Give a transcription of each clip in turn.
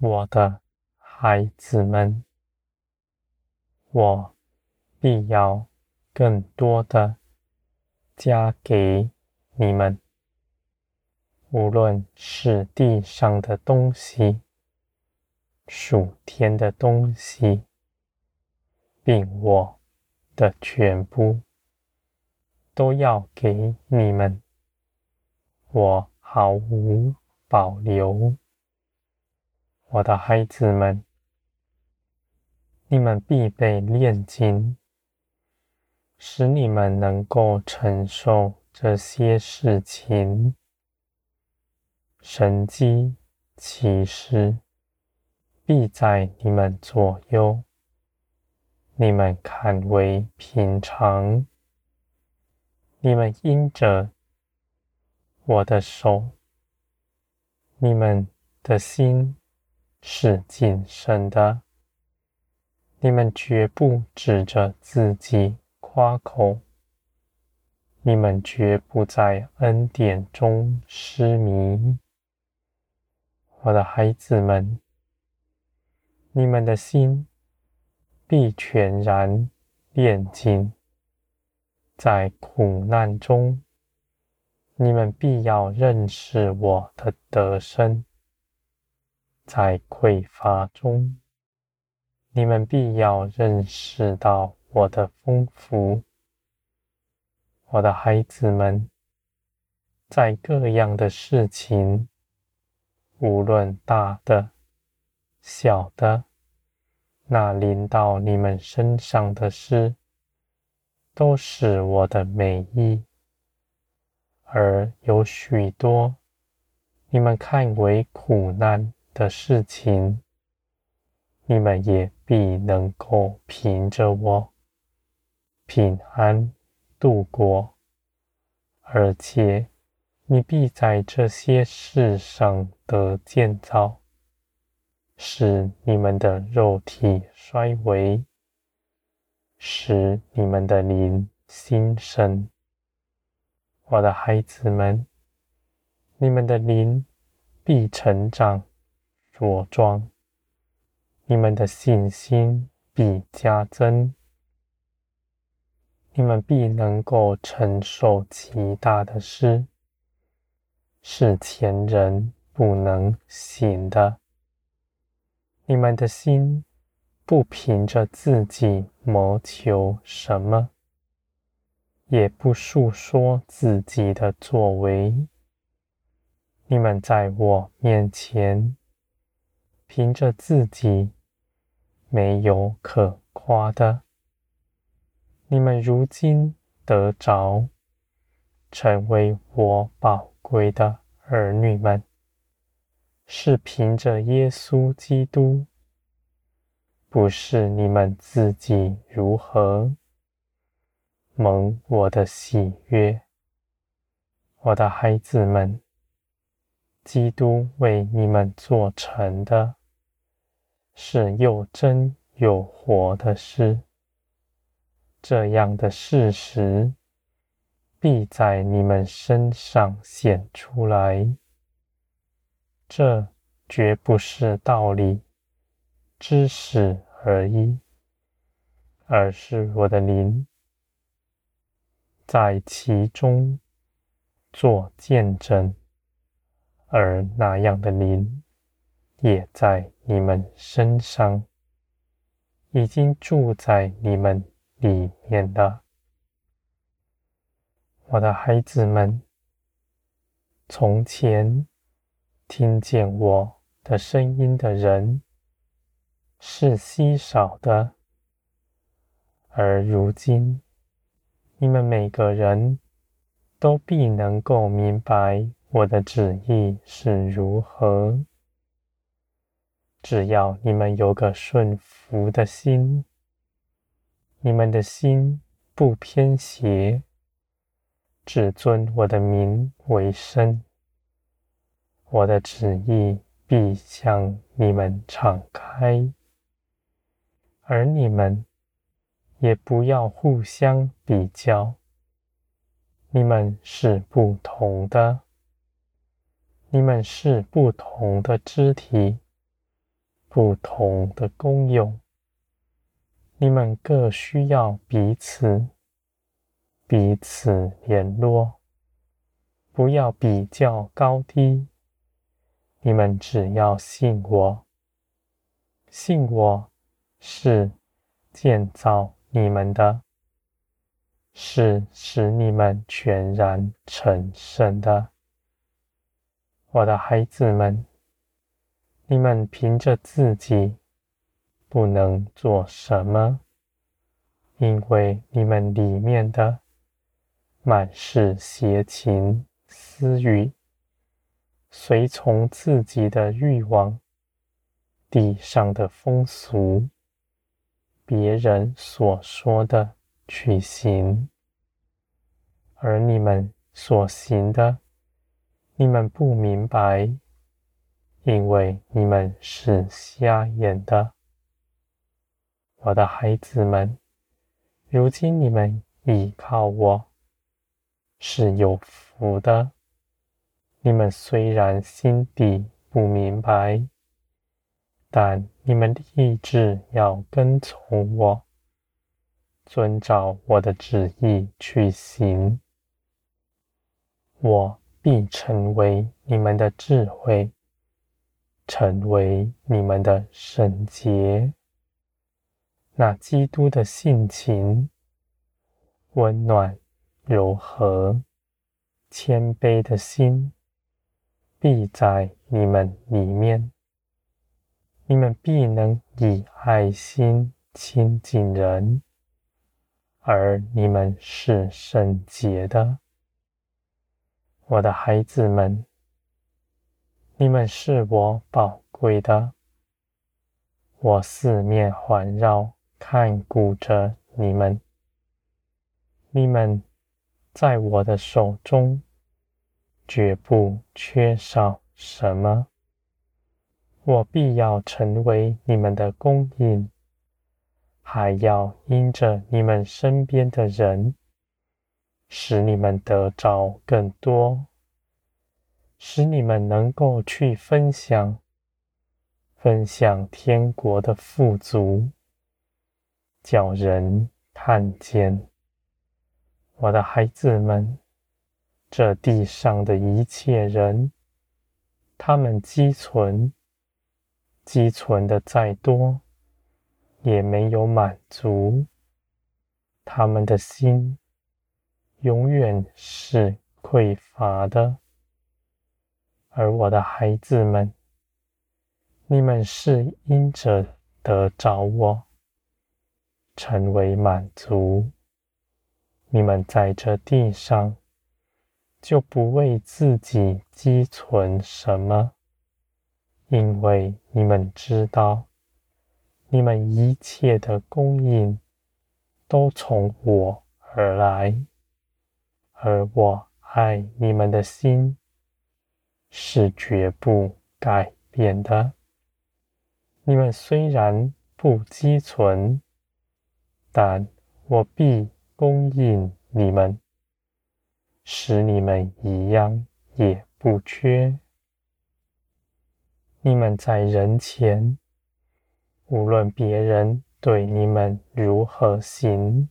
我的孩子们，我必要更多的加给你们，无论是地上的东西，属天的东西，并我的全部，都要给你们，我毫无保留。我的孩子们，你们必被炼金，使你们能够承受这些事情。神迹奇事必在你们左右，你们看为平常。你们因着我的手，你们的心。是谨慎的，你们绝不指着自己夸口，你们绝不在恩典中失迷。我的孩子们，你们的心必全然炼净，在苦难中，你们必要认识我的得胜。在匮乏中，你们必要认识到我的丰富。我的孩子们，在各样的事情，无论大的、小的，那临到你们身上的事，都是我的美意，而有许多你们看为苦难。的事情，你们也必能够凭着我平安度过，而且你必在这些事上得建造，使你们的肉体衰微，使你们的灵心神。我的孩子们，你们的灵必成长。着装，你们的信心必加增，你们必能够承受极大的事，是前人不能行的。你们的心不凭着自己谋求什么，也不述说自己的作为，你们在我面前。凭着自己没有可夸的，你们如今得着，成为我宝贵的儿女们，是凭着耶稣基督，不是你们自己如何蒙我的喜悦，我的孩子们，基督为你们做成的。是又真又活的事，这样的事实必在你们身上显出来。这绝不是道理、知识而已，而是我的灵在其中做见证，而那样的灵。也在你们身上，已经住在你们里面了，我的孩子们。从前听见我的声音的人是稀少的，而如今你们每个人都必能够明白我的旨意是如何。只要你们有个顺服的心，你们的心不偏斜，只尊我的名为圣，我的旨意必向你们敞开，而你们也不要互相比较，你们是不同的，你们是不同的肢体。不同的功用，你们各需要彼此，彼此联络，不要比较高低。你们只要信我，信我是建造你们的，是使你们全然成圣的。我的孩子们，你们凭着自己不能做什么，因为你们里面的满是邪情私欲。随从自己的欲望，地上的风俗，别人所说的去行，而你们所行的，你们不明白，因为你们是瞎眼的。我的孩子们，如今你们倚靠我，是有福的。你们虽然心底不明白，但你们立志要跟从我，遵照我的旨意去行，我必成为你们的智慧，成为你们的圣洁。那基督的性情，温暖、柔和、谦卑的心。必在你们里面，你们必能以爱心亲近人，而你们是圣洁的，我的孩子们，你们是我宝贵的，我四面环绕看顾着你们，你们在我的手中。绝不缺少什么，我必要成为你们的供应，还要因着你们身边的人，使你们得着更多，使你们能够去分享，分享天国的富足，叫人看见，我的孩子们。这地上的一切人，他们积存，积存的再多，也没有满足。他们的心永远是匮乏的。而我的孩子们，你们是因着得着我，成为满足。你们在这地上。就不为自己积存什么，因为你们知道，你们一切的供应都从我而来，而我爱你们的心是绝不改变的。你们虽然不积存，但我必供应你们。使你们一样也不缺。你们在人前，无论别人对你们如何行，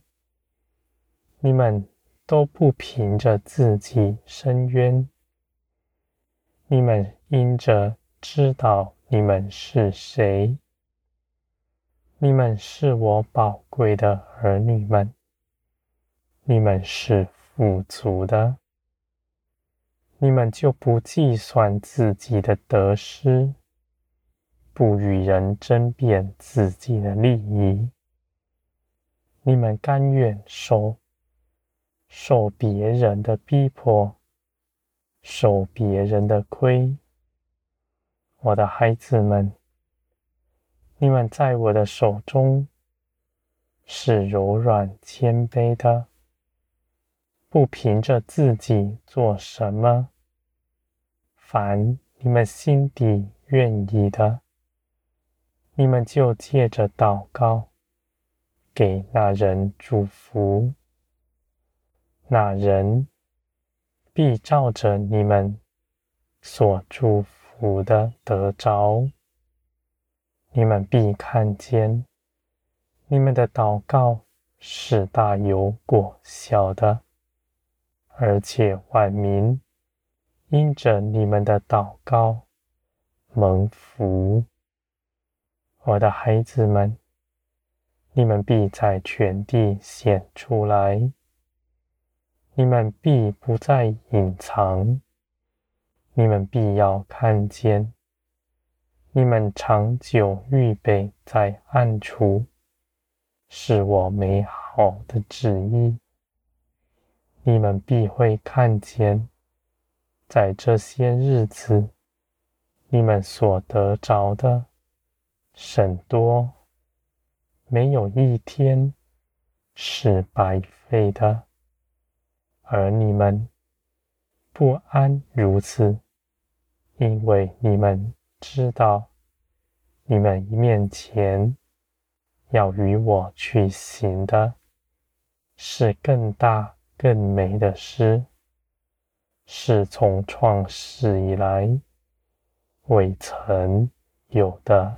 你们都不凭着自己伸冤。你们因着知道你们是谁，你们是我宝贵的儿女们，你们是。富足的，你们就不计算自己的得失，不与人争辩自己的利益。你们甘愿受受别人的逼迫，受别人的亏。我的孩子们，你们在我的手中是柔软谦卑的。不凭着自己做什么，凡你们心底愿意的，你们就借着祷告给那人祝福，那人必照着你们所祝福的得着。你们必看见，你们的祷告是大有果效的，而且万民因着你们的祷告蒙福。我的孩子们，你们必在全地显出来，你们必不再隐藏，你们必要看见。你们长久预备在暗处，是我美好的旨意。你们必会看见，在这些日子，你们所得着的甚多，没有一天是白费的。而你们不安如此，因为你们。知道你们面前要与我去行的，是更大更美的诗，是从创世以来未曾有的。